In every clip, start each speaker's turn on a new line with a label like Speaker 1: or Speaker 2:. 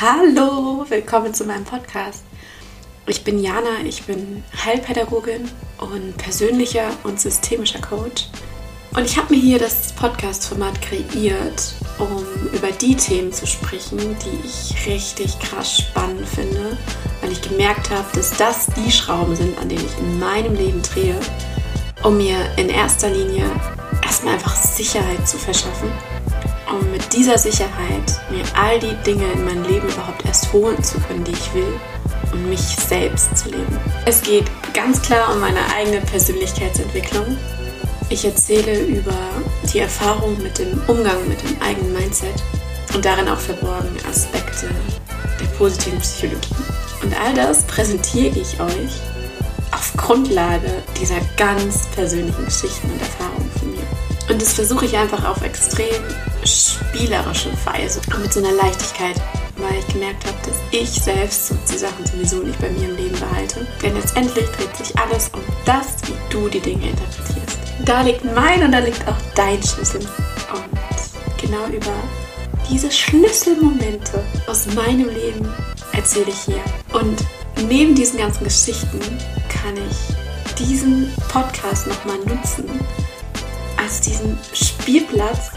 Speaker 1: Hallo, willkommen zu meinem Podcast. Ich bin Jana, ich bin Heilpädagogin und persönlicher und systemischer Coach. Und ich habe mir hier das Podcast-Format kreiert, um über die Themen zu sprechen, die ich richtig krass spannend finde, weil ich gemerkt habe, dass das die Schrauben sind, an denen ich in meinem Leben drehe, um mir in erster Linie erstmal einfach Sicherheit zu verschaffen, um mit dieser Sicherheit mir all die Dinge in mein Leben überhaupt erst holen zu können, die ich will und mich selbst zu leben. Es geht ganz klar um meine eigene Persönlichkeitsentwicklung ich erzähle über die Erfahrung mit dem Umgang mit dem eigenen Mindset und darin auch verborgen Aspekte der positiven Psychologie. Und all das präsentiere ich euch auf Grundlage dieser ganz persönlichen Geschichten und Erfahrungen von mir. Und das versuche ich einfach auf extrem spielerische Weise und mit so einer Leichtigkeit, weil ich gemerkt habe, dass ich selbst die Sachen sowieso nicht bei mir im Leben behalte. Denn letztendlich dreht sich alles um das, wie du die Dinge interpretierst. Da liegt mein und da liegt auch dein Schlüssel. Und genau über diese Schlüsselmomente aus meinem Leben erzähle ich hier. Und neben diesen ganzen Geschichten kann ich diesen Podcast nochmal nutzen als diesen Spielplatz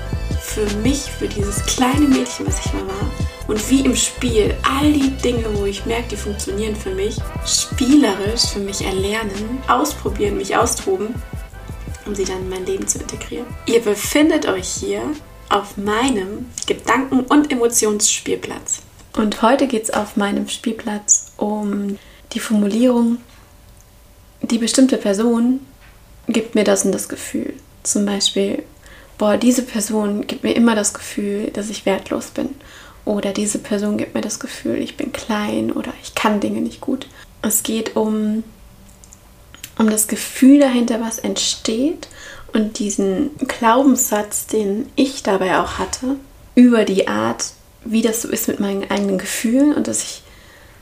Speaker 1: für mich, für dieses kleine Mädchen, was ich mal war. Und wie im Spiel all die Dinge, wo ich merke, die funktionieren für mich, spielerisch für mich erlernen, ausprobieren, mich austoben um sie dann in mein Leben zu integrieren. Ihr befindet euch hier auf meinem Gedanken- und Emotionsspielplatz. Und heute geht es auf meinem Spielplatz um die Formulierung, die bestimmte Person gibt mir das und das Gefühl. Zum Beispiel, boah, diese Person gibt mir immer das Gefühl, dass ich wertlos bin. Oder diese Person gibt mir das Gefühl, ich bin klein oder ich kann Dinge nicht gut. Es geht um um das Gefühl dahinter, was entsteht und diesen Glaubenssatz, den ich dabei auch hatte, über die Art, wie das so ist mit meinen eigenen Gefühlen und dass ich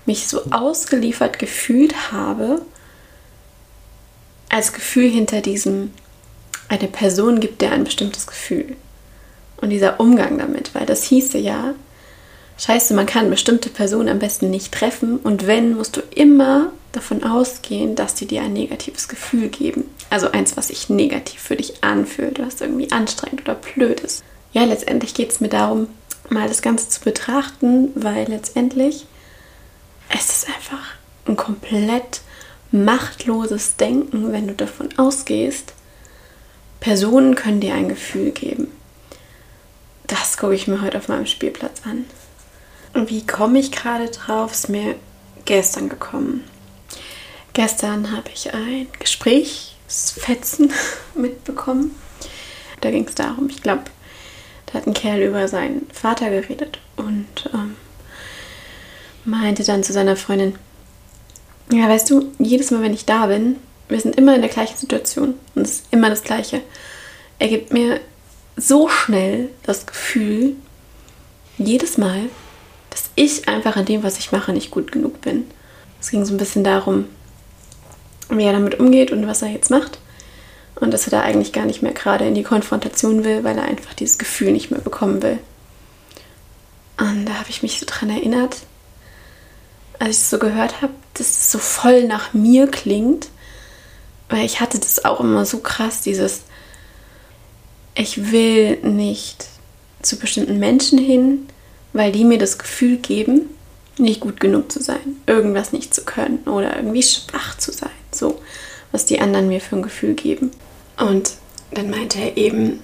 Speaker 1: mich so ausgeliefert gefühlt habe, als Gefühl hinter diesem, eine Person gibt dir ein bestimmtes Gefühl. Und dieser Umgang damit, weil das hieße ja, scheiße, man kann bestimmte Personen am besten nicht treffen und wenn, musst du immer davon ausgehen, dass die dir ein negatives Gefühl geben. Also eins, was sich negativ für dich anfühlt, was irgendwie anstrengend oder blöd ist. Ja, letztendlich geht es mir darum, mal das Ganze zu betrachten, weil letztendlich es ist einfach ein komplett machtloses Denken, wenn du davon ausgehst, Personen können dir ein Gefühl geben. Das gucke ich mir heute auf meinem Spielplatz an. Und wie komme ich gerade drauf? Ist mir gestern gekommen. Gestern habe ich ein Gesprächsfetzen mitbekommen. Da ging es darum, ich glaube, da hat ein Kerl über seinen Vater geredet und ähm, meinte dann zu seiner Freundin, ja, weißt du, jedes Mal, wenn ich da bin, wir sind immer in der gleichen Situation und es ist immer das Gleiche. Er gibt mir so schnell das Gefühl, jedes Mal, dass ich einfach an dem, was ich mache, nicht gut genug bin. Es ging so ein bisschen darum, wie er damit umgeht und was er jetzt macht. Und dass er da eigentlich gar nicht mehr gerade in die Konfrontation will, weil er einfach dieses Gefühl nicht mehr bekommen will. Und da habe ich mich so dran erinnert, als ich es so gehört habe, dass es so voll nach mir klingt. Weil ich hatte das auch immer so krass, dieses, ich will nicht zu bestimmten Menschen hin, weil die mir das Gefühl geben, nicht gut genug zu sein, irgendwas nicht zu können oder irgendwie schwach zu sein. So, was die anderen mir für ein Gefühl geben. Und dann meinte er eben,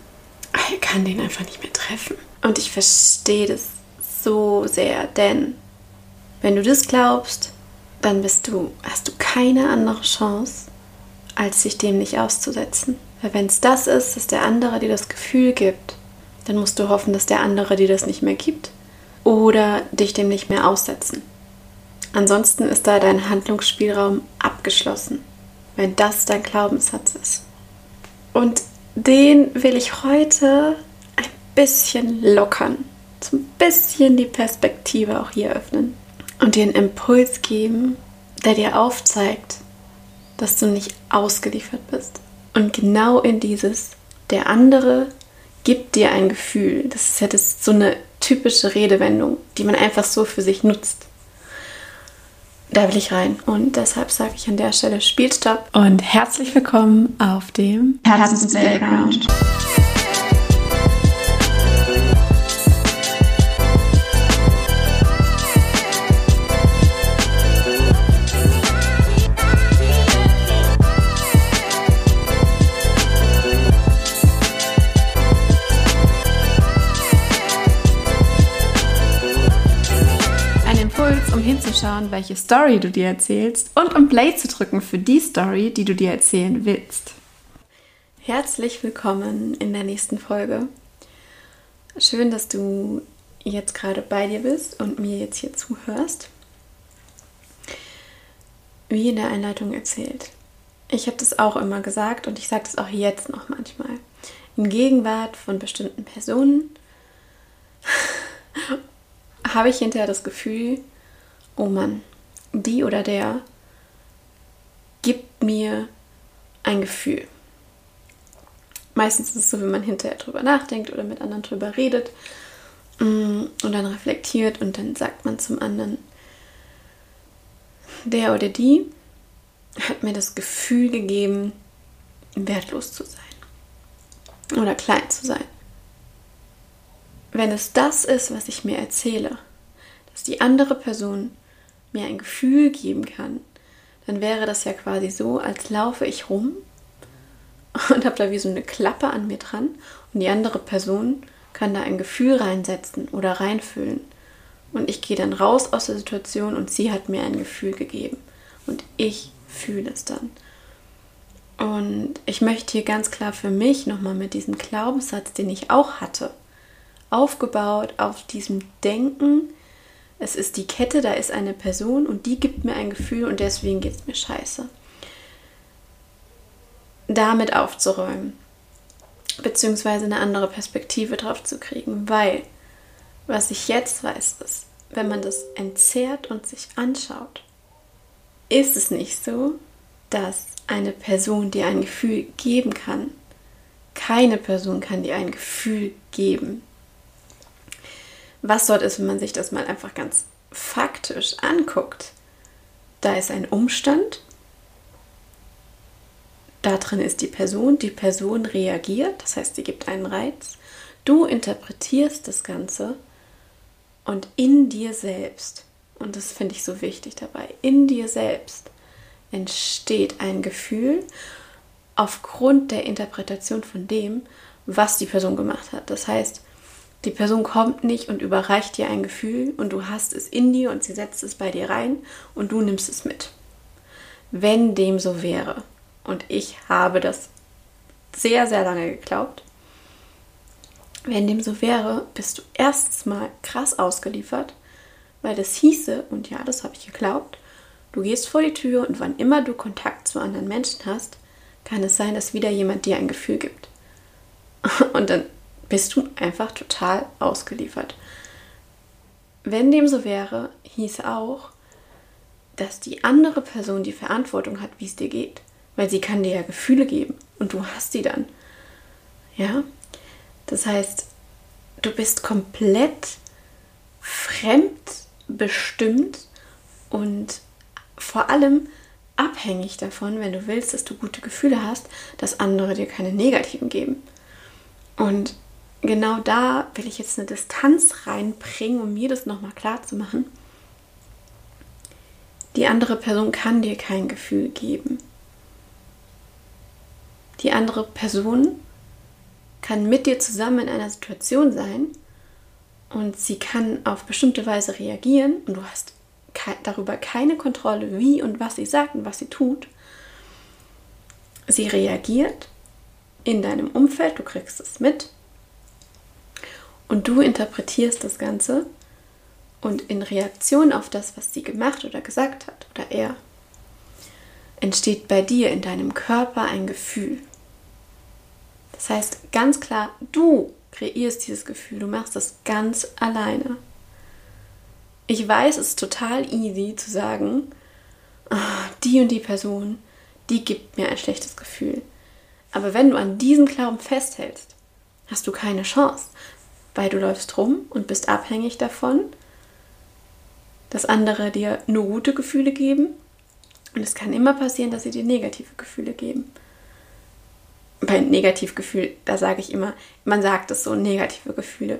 Speaker 1: er kann den einfach nicht mehr treffen. Und ich verstehe das so sehr, denn wenn du das glaubst, dann bist du, hast du keine andere Chance, als sich dem nicht auszusetzen. Weil wenn es das ist, dass der andere dir das Gefühl gibt, dann musst du hoffen, dass der andere dir das nicht mehr gibt oder dich dem nicht mehr aussetzen. Ansonsten ist da dein Handlungsspielraum abgeschlossen, wenn das dein Glaubenssatz ist. Und den will ich heute ein bisschen lockern, so ein bisschen die Perspektive auch hier öffnen und dir einen Impuls geben, der dir aufzeigt, dass du nicht ausgeliefert bist. Und genau in dieses, der andere gibt dir ein Gefühl. Das ist ja das, so eine typische Redewendung, die man einfach so für sich nutzt. Da will ich rein. Und deshalb sage ich an der Stelle Spielstopp und herzlich willkommen auf dem Herzens Playground. Hinzuschauen, welche Story du dir erzählst und um Play zu drücken für die Story, die du dir erzählen willst. Herzlich willkommen in der nächsten Folge. Schön, dass du jetzt gerade bei dir bist und mir jetzt hier zuhörst. Wie in der Einleitung erzählt. Ich habe das auch immer gesagt und ich sage das auch jetzt noch manchmal. In Gegenwart von bestimmten Personen habe ich hinterher das Gefühl, oh Mann, die oder der gibt mir ein Gefühl. Meistens ist es so, wenn man hinterher drüber nachdenkt oder mit anderen drüber redet mm, und dann reflektiert und dann sagt man zum anderen, der oder die hat mir das Gefühl gegeben, wertlos zu sein oder klein zu sein. Wenn es das ist, was ich mir erzähle, dass die andere Person mir ein Gefühl geben kann, dann wäre das ja quasi so, als laufe ich rum und habe da wie so eine Klappe an mir dran und die andere Person kann da ein Gefühl reinsetzen oder reinfüllen. Und ich gehe dann raus aus der Situation und sie hat mir ein Gefühl gegeben. Und ich fühle es dann. Und ich möchte hier ganz klar für mich nochmal mit diesem Glaubenssatz, den ich auch hatte, aufgebaut auf diesem Denken, es ist die Kette, da ist eine Person und die gibt mir ein Gefühl und deswegen geht es mir scheiße. Damit aufzuräumen, beziehungsweise eine andere Perspektive drauf zu kriegen, weil was ich jetzt weiß, ist, wenn man das entzerrt und sich anschaut, ist es nicht so, dass eine Person dir ein Gefühl geben kann. Keine Person kann dir ein Gefühl geben was dort ist, wenn man sich das mal einfach ganz faktisch anguckt. Da ist ein Umstand, da drin ist die Person, die Person reagiert, das heißt, sie gibt einen Reiz, du interpretierst das Ganze und in dir selbst, und das finde ich so wichtig dabei, in dir selbst entsteht ein Gefühl aufgrund der Interpretation von dem, was die Person gemacht hat. Das heißt, die Person kommt nicht und überreicht dir ein Gefühl und du hast es in dir und sie setzt es bei dir rein und du nimmst es mit. Wenn dem so wäre, und ich habe das sehr, sehr lange geglaubt, wenn dem so wäre, bist du erstens mal krass ausgeliefert, weil das hieße, und ja, das habe ich geglaubt, du gehst vor die Tür und wann immer du Kontakt zu anderen Menschen hast, kann es sein, dass wieder jemand dir ein Gefühl gibt. Und dann bist du einfach total ausgeliefert. Wenn dem so wäre, hieß auch, dass die andere Person die Verantwortung hat, wie es dir geht. Weil sie kann dir ja Gefühle geben und du hast die dann. Ja? Das heißt, du bist komplett fremdbestimmt und vor allem abhängig davon, wenn du willst, dass du gute Gefühle hast, dass andere dir keine negativen geben. Und genau da will ich jetzt eine Distanz reinbringen, um mir das nochmal klar zu machen. Die andere Person kann dir kein Gefühl geben. Die andere Person kann mit dir zusammen in einer Situation sein und sie kann auf bestimmte Weise reagieren und du hast darüber keine Kontrolle, wie und was sie sagt und was sie tut. Sie reagiert in deinem Umfeld, du kriegst es mit und du interpretierst das Ganze und in Reaktion auf das, was sie gemacht oder gesagt hat oder er, entsteht bei dir in deinem Körper ein Gefühl. Das heißt, ganz klar, du kreierst dieses Gefühl, du machst das ganz alleine. Ich weiß, es ist total easy zu sagen, oh, die und die Person, die gibt mir ein schlechtes Gefühl. Aber wenn du an diesem Glauben festhältst, hast du keine Chance, weil du läufst rum und bist abhängig davon, dass andere dir nur gute Gefühle geben. Und es kann immer passieren, dass sie dir negative Gefühle geben. Bei Negativgefühl, da sage ich immer, man sagt es so, negative Gefühle.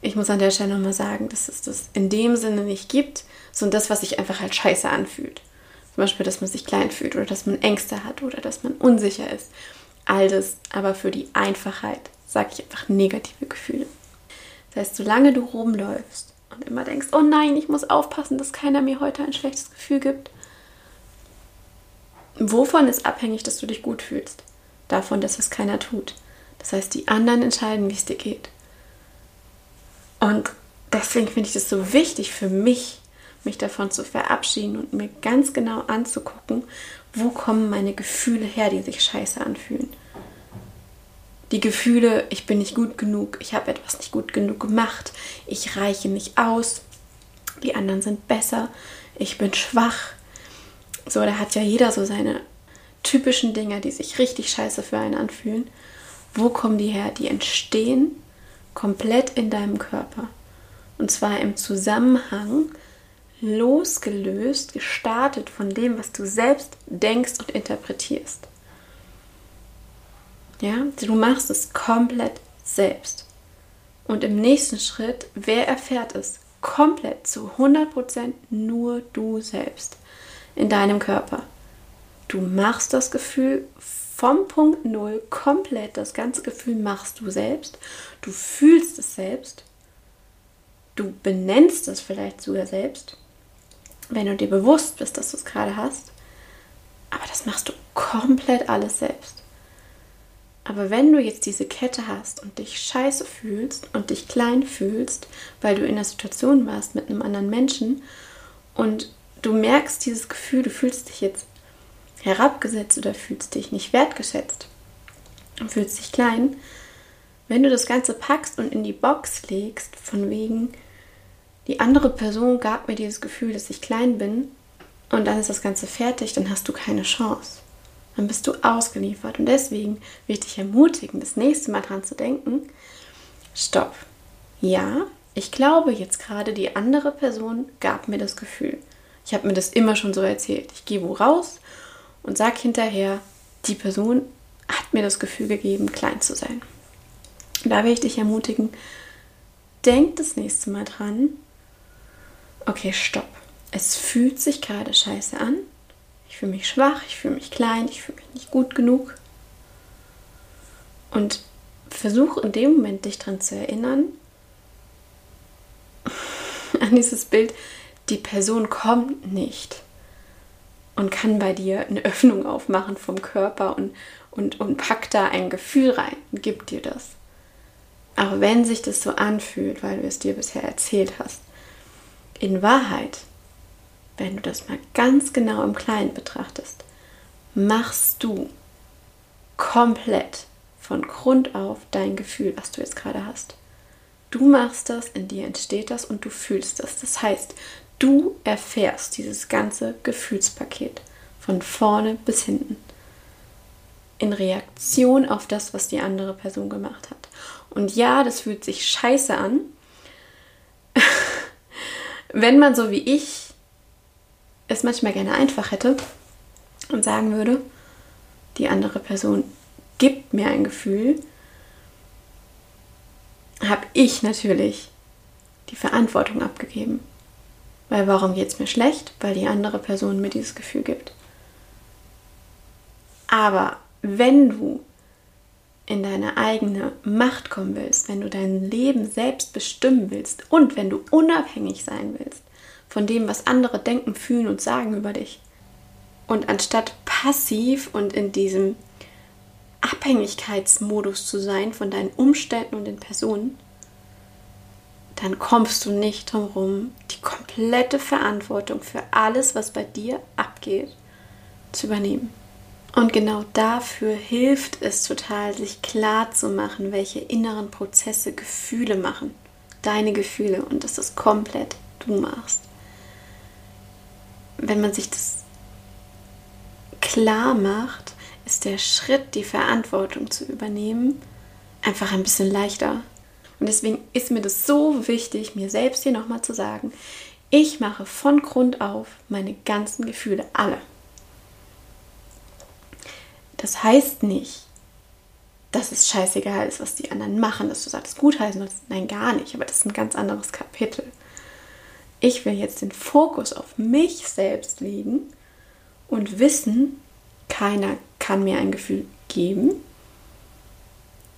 Speaker 1: Ich muss an der Stelle nochmal sagen, dass es das in dem Sinne nicht gibt, sondern das, was sich einfach halt scheiße anfühlt. Zum Beispiel, dass man sich klein fühlt oder dass man Ängste hat oder dass man unsicher ist. All das, aber für die Einfachheit sage ich einfach negative Gefühle. Heißt, solange du rumläufst und immer denkst, oh nein, ich muss aufpassen, dass keiner mir heute ein schlechtes Gefühl gibt. Wovon ist abhängig, dass du dich gut fühlst? Davon, dass es keiner tut. Das heißt, die anderen entscheiden, wie es dir geht. Und deswegen finde ich es so wichtig für mich, mich davon zu verabschieden und mir ganz genau anzugucken, wo kommen meine Gefühle her, die sich scheiße anfühlen. Die Gefühle, ich bin nicht gut genug, ich habe etwas nicht gut genug gemacht, ich reiche nicht aus, die anderen sind besser, ich bin schwach. So, da hat ja jeder so seine typischen Dinge, die sich richtig scheiße für einen anfühlen. Wo kommen die her? Die entstehen komplett in deinem Körper. Und zwar im Zusammenhang losgelöst, gestartet von dem, was du selbst denkst und interpretierst. Ja, du machst es komplett selbst. Und im nächsten Schritt, wer erfährt es? Komplett zu 100% nur du selbst in deinem Körper. Du machst das Gefühl vom Punkt Null komplett, das ganze Gefühl machst du selbst. Du fühlst es selbst. Du benennst es vielleicht sogar selbst wenn du dir bewusst bist, dass du es gerade hast. Aber das machst du komplett alles selbst. Aber wenn du jetzt diese Kette hast und dich scheiße fühlst und dich klein fühlst, weil du in einer Situation warst mit einem anderen Menschen und du merkst dieses Gefühl, du fühlst dich jetzt herabgesetzt oder fühlst dich nicht wertgeschätzt und fühlst dich klein, wenn du das Ganze packst und in die Box legst, von wegen, die andere Person gab mir dieses Gefühl, dass ich klein bin und dann ist das Ganze fertig, dann hast du keine Chance. Dann bist du ausgeliefert. Und deswegen will ich dich ermutigen, das nächste Mal dran zu denken, stopp. Ja, ich glaube jetzt gerade, die andere Person gab mir das Gefühl. Ich habe mir das immer schon so erzählt. Ich gehe wo raus und sage hinterher, die Person hat mir das Gefühl gegeben, klein zu sein. Da will ich dich ermutigen, denk das nächste Mal dran, okay, stopp. Es fühlt sich gerade scheiße an. Fühle mich schwach, ich fühle mich klein, ich fühle mich nicht gut genug. Und versuch in dem Moment dich daran zu erinnern, an dieses Bild, die Person kommt nicht und kann bei dir eine Öffnung aufmachen vom Körper und, und, und packt da ein Gefühl rein und gibt dir das. Aber wenn sich das so anfühlt, weil du es dir bisher erzählt hast, in Wahrheit, wenn du das mal ganz genau im Kleinen betrachtest, machst du komplett von Grund auf dein Gefühl, was du jetzt gerade hast. Du machst das, in dir entsteht das und du fühlst das. Das heißt, du erfährst dieses ganze Gefühlspaket von vorne bis hinten in Reaktion auf das, was die andere Person gemacht hat. Und ja, das fühlt sich scheiße an, wenn man so wie ich es manchmal gerne einfach hätte und sagen würde, die andere Person gibt mir ein Gefühl, habe ich natürlich die Verantwortung abgegeben. Weil warum geht es mir schlecht? Weil die andere Person mir dieses Gefühl gibt. Aber wenn du in deine eigene Macht kommen willst, wenn du dein Leben selbst bestimmen willst und wenn du unabhängig sein willst von dem, was andere denken, fühlen und sagen über dich. Und anstatt passiv und in diesem Abhängigkeitsmodus zu sein von deinen Umständen und den Personen, dann kommst du nicht drum herum, die komplette Verantwortung für alles, was bei dir abgeht, zu übernehmen. Und genau dafür hilft es total, sich klar zu machen, welche inneren Prozesse Gefühle machen. Deine Gefühle und dass das komplett du machst. Wenn man sich das klar macht, ist der Schritt, die Verantwortung zu übernehmen, einfach ein bisschen leichter. Und deswegen ist mir das so wichtig, mir selbst hier nochmal zu sagen, ich mache von Grund auf meine ganzen Gefühle, alle. Das heißt nicht, dass es scheißegal ist, was die anderen machen, dass du sagst, gutheißen sollst. Nein, gar nicht. Aber das ist ein ganz anderes Kapitel. Ich will jetzt den Fokus auf mich selbst legen und wissen, keiner kann mir ein Gefühl geben,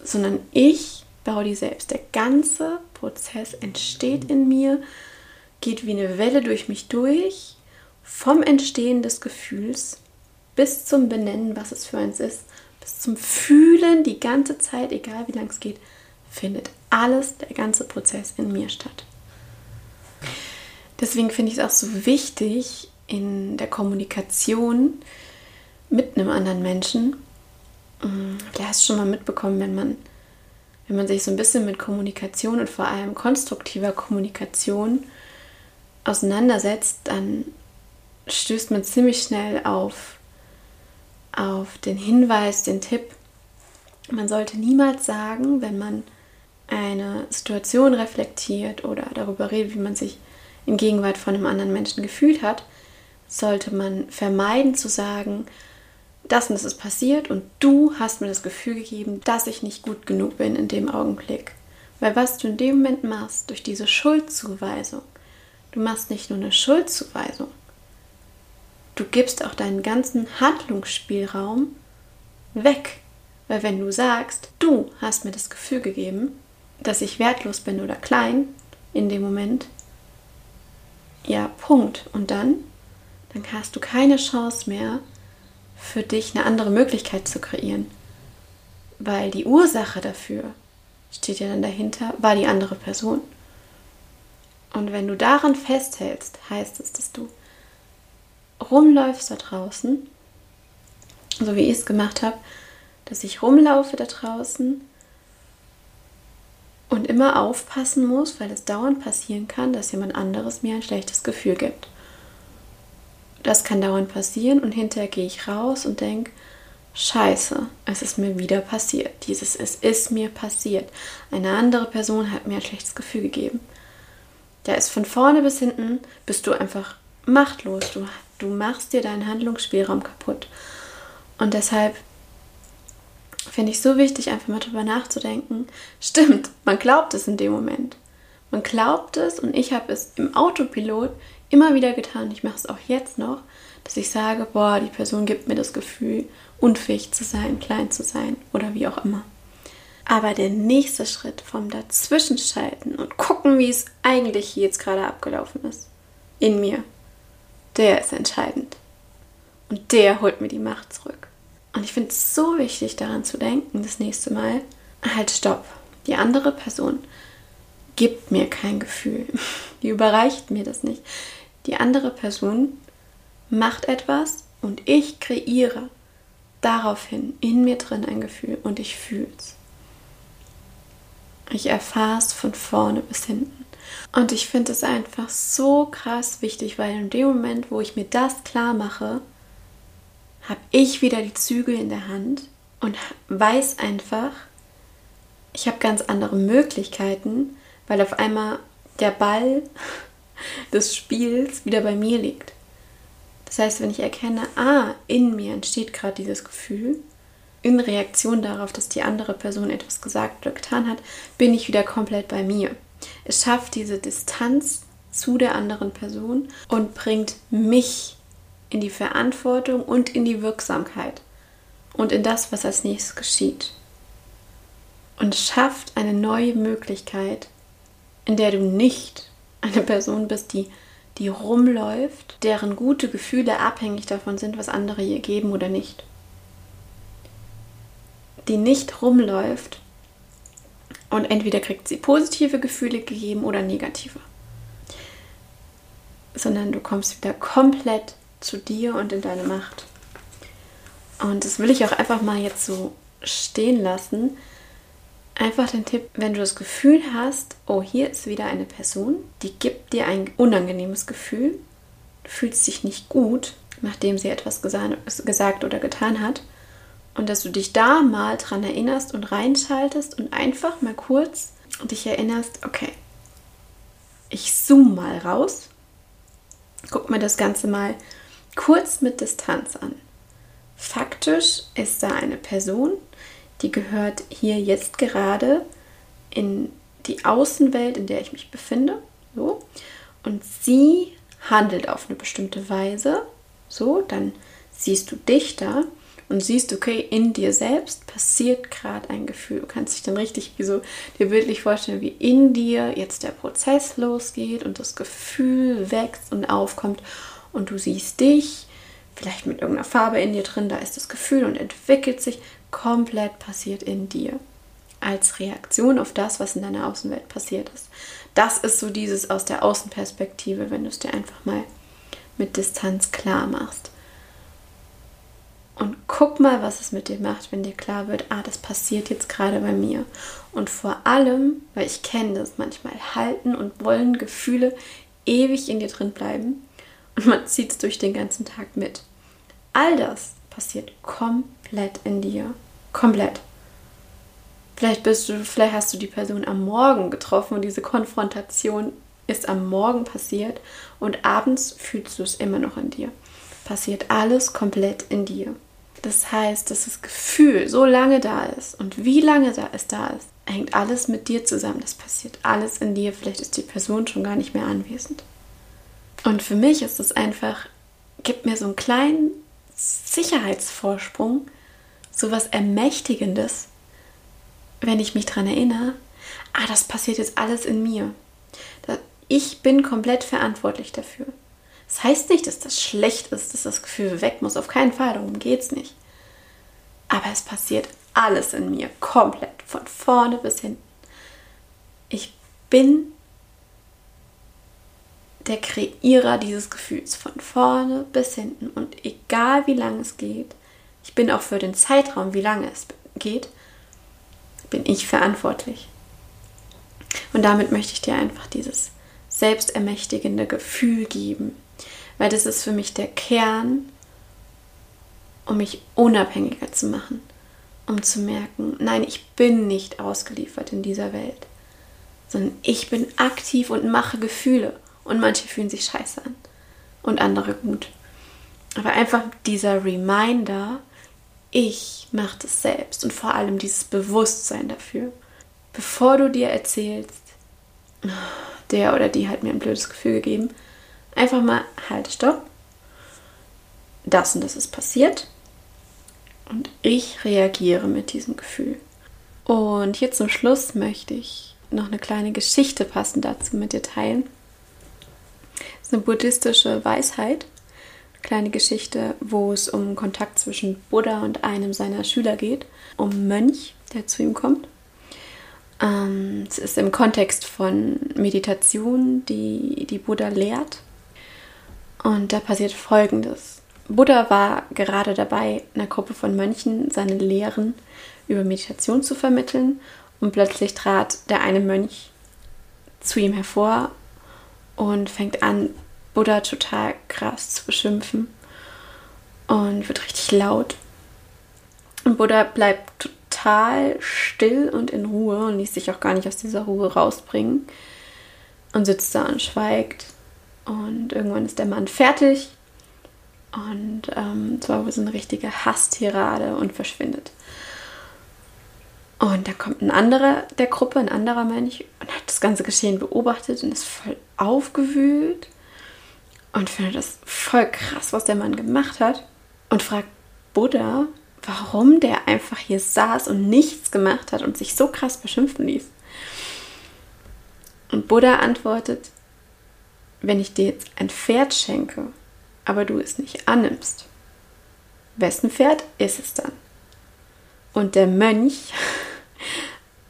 Speaker 1: sondern ich baue die selbst. Der ganze Prozess entsteht in mir, geht wie eine Welle durch mich durch, vom Entstehen des Gefühls bis zum Benennen, was es für eins ist, bis zum Fühlen die ganze Zeit, egal wie lange es geht, findet alles, der ganze Prozess in mir statt. Deswegen finde ich es auch so wichtig in der Kommunikation mit einem anderen Menschen. Mm, du hast schon mal mitbekommen, wenn man, wenn man sich so ein bisschen mit Kommunikation und vor allem konstruktiver Kommunikation auseinandersetzt, dann stößt man ziemlich schnell auf auf den Hinweis, den Tipp, man sollte niemals sagen, wenn man eine Situation reflektiert oder darüber redet, wie man sich in Gegenwart von einem anderen Menschen gefühlt hat, sollte man vermeiden zu sagen, das und das ist passiert und du hast mir das Gefühl gegeben, dass ich nicht gut genug bin in dem Augenblick. Weil was du in dem Moment machst, durch diese Schuldzuweisung, du machst nicht nur eine Schuldzuweisung, du gibst auch deinen ganzen Handlungsspielraum weg. Weil wenn du sagst, du hast mir das Gefühl gegeben, dass ich wertlos bin oder klein in dem Moment, ja, Punkt. Und dann, dann hast du keine Chance mehr, für dich eine andere Möglichkeit zu kreieren. Weil die Ursache dafür steht ja dann dahinter, war die andere Person. Und wenn du daran festhältst, heißt es, dass du rumläufst da draußen, so wie ich es gemacht habe, dass ich rumlaufe da draußen und immer aufpassen muss, weil es dauernd passieren kann, dass jemand anderes mir ein schlechtes Gefühl gibt. Das kann dauernd passieren und hinterher gehe ich raus und denke, Scheiße, es ist mir wieder passiert. Dieses Es ist mir passiert. Eine andere Person hat mir ein schlechtes Gefühl gegeben. Da ist von vorne bis hinten, bist du einfach machtlos. Du Du machst dir deinen Handlungsspielraum kaputt. Und deshalb finde ich so wichtig, einfach mal drüber nachzudenken. Stimmt, man glaubt es in dem Moment. Man glaubt es und ich habe es im Autopilot immer wieder getan. Ich mache es auch jetzt noch, dass ich sage, boah, die Person gibt mir das Gefühl, unfähig zu sein, klein zu sein oder wie auch immer. Aber der nächste Schritt vom Dazwischenschalten und gucken, wie es eigentlich jetzt gerade abgelaufen ist, in mir, der ist entscheidend. Und der holt mir die Macht zurück. Und ich finde es so wichtig, daran zu denken, das nächste Mal, halt stopp. Die andere Person gibt mir kein Gefühl. Die überreicht mir das nicht. Die andere Person macht etwas und ich kreiere daraufhin in mir drin ein Gefühl und ich fühle es. Ich erfahre es von vorne bis hinten. Und ich finde es einfach so krass wichtig, weil in dem Moment, wo ich mir das klar mache, habe ich wieder die Zügel in der Hand und weiß einfach, ich habe ganz andere Möglichkeiten, weil auf einmal der Ball des Spiels wieder bei mir liegt. Das heißt, wenn ich erkenne, ah, in mir entsteht gerade dieses Gefühl, in Reaktion darauf, dass die andere Person etwas gesagt oder getan hat, bin ich wieder komplett bei mir. Es schafft diese Distanz zu der anderen Person und bringt mich in die Verantwortung und in die Wirksamkeit und in das, was als nächstes geschieht. Und schafft eine neue Möglichkeit, in der du nicht eine Person bist, die, die rumläuft, deren gute Gefühle abhängig davon sind, was andere ihr geben oder nicht. Die nicht rumläuft und entweder kriegt sie positive Gefühle gegeben oder negative. Sondern du kommst wieder komplett zu dir und in deine Macht. Und das will ich auch einfach mal jetzt so stehen lassen. Einfach den Tipp, wenn du das Gefühl hast, oh, hier ist wieder eine Person, die gibt dir ein unangenehmes Gefühl, du fühlst dich nicht gut, nachdem sie etwas gesagt oder getan hat, und dass du dich da mal dran erinnerst und reinschaltest und einfach mal kurz dich erinnerst, okay, ich zoome mal raus, guck mir das Ganze mal kurz mit Distanz an. Faktisch ist da eine Person, die gehört hier jetzt gerade in die Außenwelt, in der ich mich befinde. So. Und sie handelt auf eine bestimmte Weise. So, dann siehst du dich da und siehst, okay, in dir selbst passiert gerade ein Gefühl. Du kannst dich dann richtig wie so dir bildlich vorstellen, wie in dir jetzt der Prozess losgeht und das Gefühl wächst und aufkommt und du siehst dich, vielleicht mit irgendeiner Farbe in dir drin, da ist das Gefühl und entwickelt sich, komplett passiert in dir. Als Reaktion auf das, was in deiner Außenwelt passiert ist. Das ist so dieses aus der Außenperspektive, wenn du es dir einfach mal mit Distanz klar machst. Und guck mal, was es mit dir macht, wenn dir klar wird, ah, das passiert jetzt gerade bei mir. Und vor allem, weil ich kenne das manchmal, halten und wollen Gefühle ewig in dir drin bleiben man zieht es durch den ganzen Tag mit. All das passiert komplett in dir. Komplett. Vielleicht bist du, vielleicht hast du die Person am Morgen getroffen und diese Konfrontation ist am Morgen passiert und abends fühlst du es immer noch in dir. Passiert alles komplett in dir. Das heißt, dass das Gefühl so lange da ist und wie lange da es da ist, hängt alles mit dir zusammen. Das passiert alles in dir. Vielleicht ist die Person schon gar nicht mehr anwesend. Und für mich ist es einfach, gibt mir so einen kleinen Sicherheitsvorsprung, so was Ermächtigendes, wenn ich mich daran erinnere, ah, das passiert jetzt alles in mir. Ich bin komplett verantwortlich dafür. Das heißt nicht, dass das schlecht ist, dass das Gefühl weg muss. Auf keinen Fall, darum geht es nicht. Aber es passiert alles in mir, komplett, von vorne bis hinten. Ich bin der Kreierer dieses Gefühls, von vorne bis hinten. Und egal wie lange es geht, ich bin auch für den Zeitraum, wie lange es geht, bin ich verantwortlich. Und damit möchte ich dir einfach dieses selbstermächtigende Gefühl geben, weil das ist für mich der Kern, um mich unabhängiger zu machen, um zu merken, nein, ich bin nicht ausgeliefert in dieser Welt, sondern ich bin aktiv und mache Gefühle und manche fühlen sich scheiße an und andere gut. Aber einfach dieser Reminder, ich mache das selbst und vor allem dieses Bewusstsein dafür. Bevor du dir erzählst, der oder die hat mir ein blödes Gefühl gegeben, Einfach mal, halt, stopp. Das und das ist passiert. Und ich reagiere mit diesem Gefühl. Und hier zum Schluss möchte ich noch eine kleine Geschichte passend dazu mit dir teilen. Ist eine buddhistische Weisheit. Eine kleine Geschichte, wo es um Kontakt zwischen Buddha und einem seiner Schüler geht. Um Mönch, der zu ihm kommt. Ähm, es ist im Kontext von Meditation, die, die Buddha lehrt. Und da passiert Folgendes. Buddha war gerade dabei, einer Gruppe von Mönchen seine Lehren über Meditation zu vermitteln und plötzlich trat der eine Mönch zu ihm hervor und fängt an, Buddha total krass zu beschimpfen und wird richtig laut. Und Buddha bleibt total still und in Ruhe und ließ sich auch gar nicht aus dieser Ruhe rausbringen und sitzt da und schweigt und irgendwann ist der Mann fertig und ähm, zwar so eine richtige Hasstirade und verschwindet. Und da kommt ein anderer der Gruppe, ein anderer Mönch und hat das ganze Geschehen beobachtet und ist voll aufgewühlt und findet das voll krass, was der Mann gemacht hat und fragt Buddha, warum der einfach hier saß und nichts gemacht hat und sich so krass beschimpfen ließ. Und Buddha antwortet, wenn ich dir jetzt ein Pferd schenke, aber du es nicht annimmst, wessen Pferd ist es dann? Und der Mönch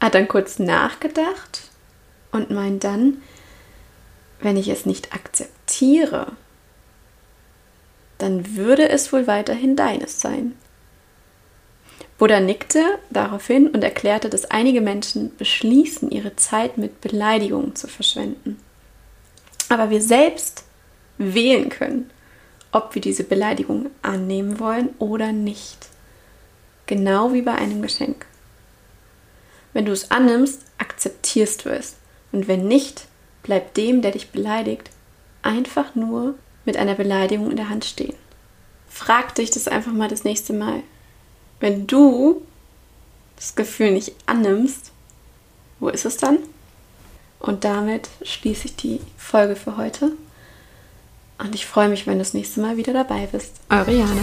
Speaker 1: hat dann kurz nachgedacht und meint dann, wenn ich es nicht akzeptiere, dann würde es wohl weiterhin deines sein. Buddha nickte daraufhin und erklärte, dass einige Menschen beschließen, ihre Zeit mit Beleidigungen zu verschwenden aber wir selbst wählen können, ob wir diese Beleidigung annehmen wollen oder nicht. Genau wie bei einem Geschenk. Wenn du es annimmst, akzeptierst du es. Und wenn nicht, bleibt dem, der dich beleidigt, einfach nur mit einer Beleidigung in der Hand stehen. Frag dich das einfach mal das nächste Mal. Wenn du das Gefühl nicht annimmst, wo ist es dann? Und damit schließe ich die Folge für heute. Und ich freue mich, wenn du das nächste Mal wieder dabei bist. Eure Jana.